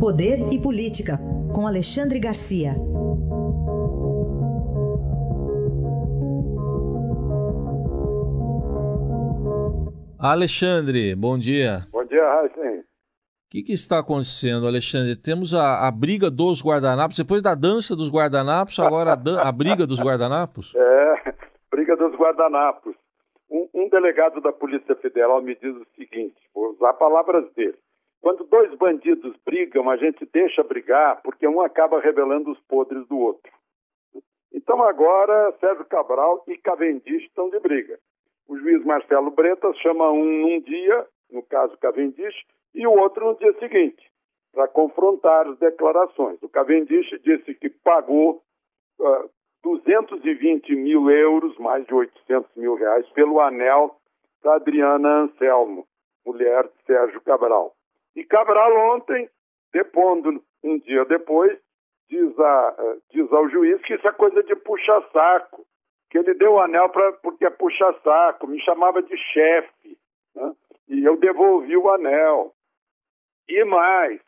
Poder e Política, com Alexandre Garcia. Alexandre, bom dia. Bom dia, Raíssen. O que, que, está acontecendo, Alexandre? Temos a, a, briga dos guardanapos, depois da dança dos guardanapos, agora a, dan a briga dos guardanapos? É, briga dos guardanapos. Um, um, delegado da Polícia Federal me diz o seguinte, vou usar palavras dele. Quando dois bandidos brigam, a gente deixa brigar porque um acaba revelando os podres do outro. Então agora Sérgio Cabral e Cavendish estão de briga. O juiz Marcelo Bretas chama um num dia, no caso Cavendish, e o outro no dia seguinte, para confrontar as declarações. O Cavendish disse que pagou uh, ah, 220 mil euros, mais de 800 mil reais, pelo anel da Adriana Anselmo, mulher de Sérgio Cabral. E Cabral ontem, depondo um dia depois, diz, a, diz ao juiz que isso é coisa de puxa-saco, que ele deu o anel pra, porque é puxa-saco, me chamava de chefe, né? e eu devolvi o anel. E mais,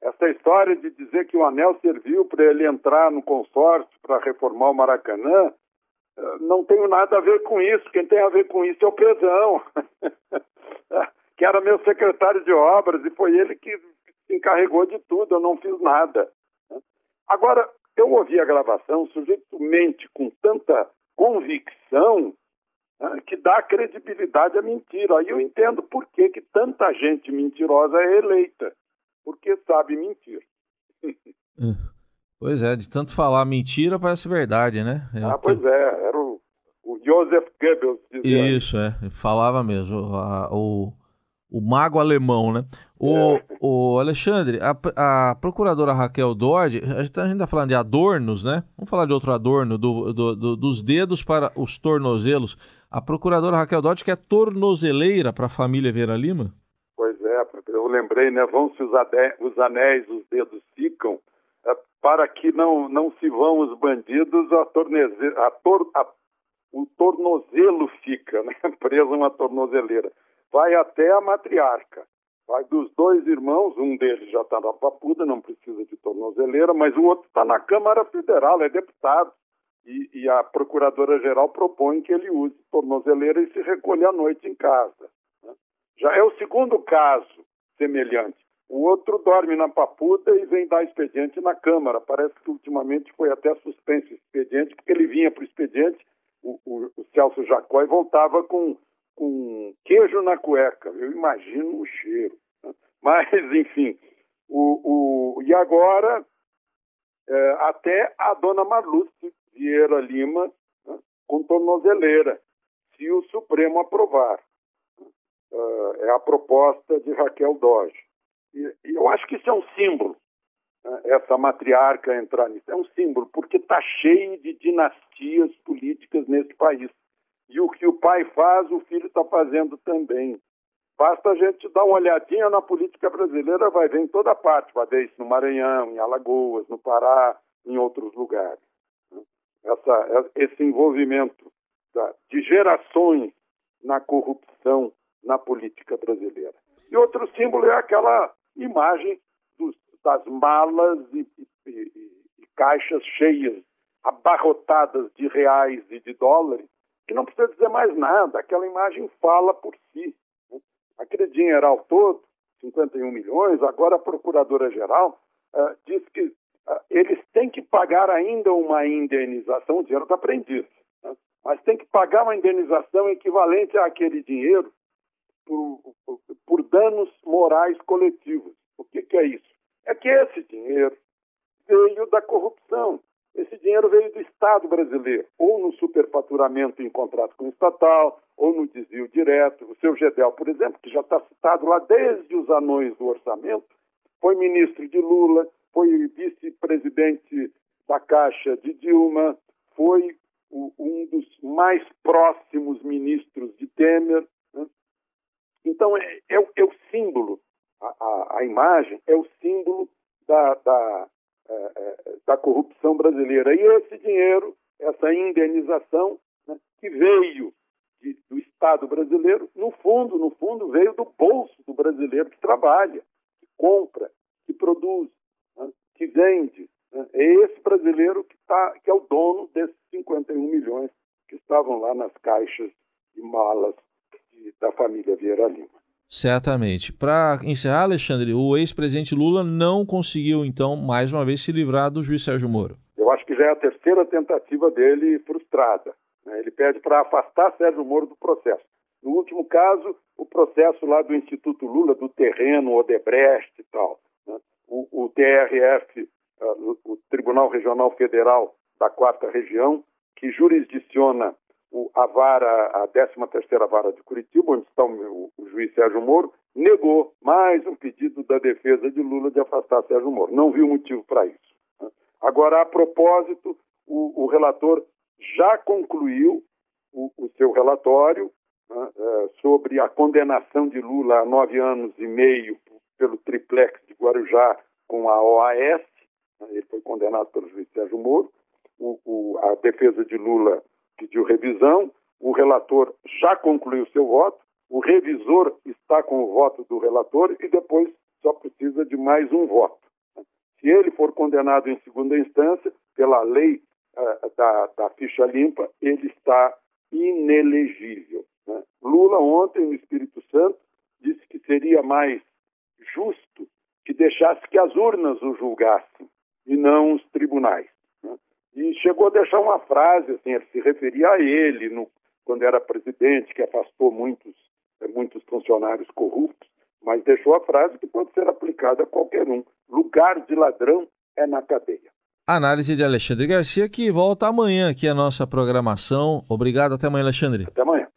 essa história de dizer que o anel serviu para ele entrar no consórcio para reformar o Maracanã, eh, não tenho nada a ver com isso. Quem tem a ver com isso é o Pezão, que era meu secretário de obras, e foi ele que se encarregou de tudo, eu não fiz nada. Agora, eu ouvi a gravação, o sujeito mente com tanta convicção né, que dá credibilidade à mentira. Aí eu entendo por que, que tanta gente mentirosa é eleita, porque sabe mentir. Pois é, de tanto falar mentira parece verdade, né? Eu ah, pois é, era o, o Joseph Goebbels. Isso, é, falava mesmo. A, o, o mago alemão, né? O, é. o Alexandre, a, a procuradora Raquel Dodge, a gente está falando de adornos, né? Vamos falar de outro adorno, do, do, do, dos dedos para os tornozelos. A procuradora Raquel Dodge quer tornozeleira para a família Vera Lima? Pois é, eu lembrei, né? Vão-se os, os anéis, os dedos ficam, é, para que não, não se vão os bandidos, a, torneze, a, tor, a o tornozelo fica, né? Preso uma tornozeleira vai até a matriarca. Vai dos dois irmãos, um deles já está na papuda, não precisa de tornozeleira, mas o outro está na Câmara Federal, é deputado. E, e a Procuradora-Geral propõe que ele use tornozeleira e se recolha à noite em casa. Né? Já é o segundo caso semelhante. O outro dorme na papuda e vem dar expediente na Câmara. Parece que ultimamente foi até suspenso o expediente, porque ele vinha para o expediente, o, o, Celso Jacó, e voltava com com queijo na cueca. Eu imagino o cheiro. Né? Mas, enfim, o, o, e agora é, até a dona Marluce Vieira Lima né, com tornozeleira, se o Supremo aprovar. Uh, é a proposta de Raquel Doge. E, e, eu acho que isso é um símbolo, né, essa matriarca entrar nisso. É um símbolo, porque está cheio de dinastias políticas nesse país. E o que o pai faz, o filho está fazendo também. Basta a gente dar uma olhadinha na política brasileira, vai ver em toda parte, vai ver isso no Maranhão, em Alagoas, no Pará, em outros lugares. Essa, esse envolvimento de gerações na corrupção na política brasileira. E outro símbolo é aquela imagem dos, das malas e, e, e caixas cheias, abarrotadas de reais e de dólares, que não precisa dizer mais nada, aquela imagem fala por si. Né? Aquele dinheiro todo, 51 milhões, agora a Procuradora-Geral uh, diz que uh, eles têm que pagar ainda uma indenização, o dinheiro está prendido, né? mas tem que pagar uma indenização equivalente àquele dinheiro por, por, por danos morais coletivos. O que, que é isso? É que esse dinheiro veio da corrupção. Esse dinheiro veio do Estado brasileiro, ou no superfaturamento em contrato com o estatal, ou no desvio direto. O seu Gedel, por exemplo, que já está citado lá desde os anões do orçamento, foi ministro de Lula, foi vice-presidente da Caixa de Dilma, foi o, um dos mais próximos ministros de Temer. Né? Então, é, é, é, o símbolo, a, a, a, imagem é o símbolo da, da da corrupção brasileira. E esse dinheiro, essa indenização, né, que veio de, do Estado brasileiro, no fundo, no fundo, veio do bolso do brasileiro que trabalha, que compra, que produz, né, que vende. Né? É esse brasileiro que, tá, que é o dono desses 51 milhões que estavam lá nas caixas e malas de, da família Vieira Lima. Certamente. Para encerrar, Alexandre, o ex-presidente Lula não conseguiu, então, mais uma vez, se livrar do juiz Sérgio Moro. Eu acho que já é a terceira tentativa dele frustrada. Né? Ele pede para afastar Sérgio Moro do processo. No último caso, o processo lá do Instituto Lula, do terreno Odebrecht e tal. Né? O, o TRF, ah, o Tribunal Regional Federal da Quarta Região, que jurisdiciona o, a vara, a 13ª Vara de Curitiba, onde está o, o, juiz Sérgio Moro, negou mais um pedido da defesa de Lula de afastar Sérgio Moro. Não viu motivo para isso. Né? Agora, a propósito, o, o relator já concluiu o, seu relatório né, é, sobre a condenação de Lula a nove anos e meio pelo triplex de Guarujá com a OAS. Né, ele foi condenado pelo juiz Sérgio Moro. O, o, a defesa de Lula pediu revisão. O relator já concluiu seu voto. O revisor está com o voto do relator e depois só precisa de mais um voto. Se ele for condenado em segunda instância, pela lei uh, da, da, ficha limpa, ele está inelegível. Né? Lula, ontem, no Espírito Santo, disse que seria mais justo que deixasse que as urnas o julgassem e não os tribunais. E chegou a deixar uma frase, assim, ele se referia a ele no, quando era presidente, que afastou muitos, eh, muitos funcionários corruptos, mas deixou a frase que pode ser aplicada a qualquer um. Lugar de ladrão é na cadeia. Análise de Alexandre Garcia, que volta amanhã aqui a nossa programação. Obrigado, até amanhã, Alexandre. Até amanhã.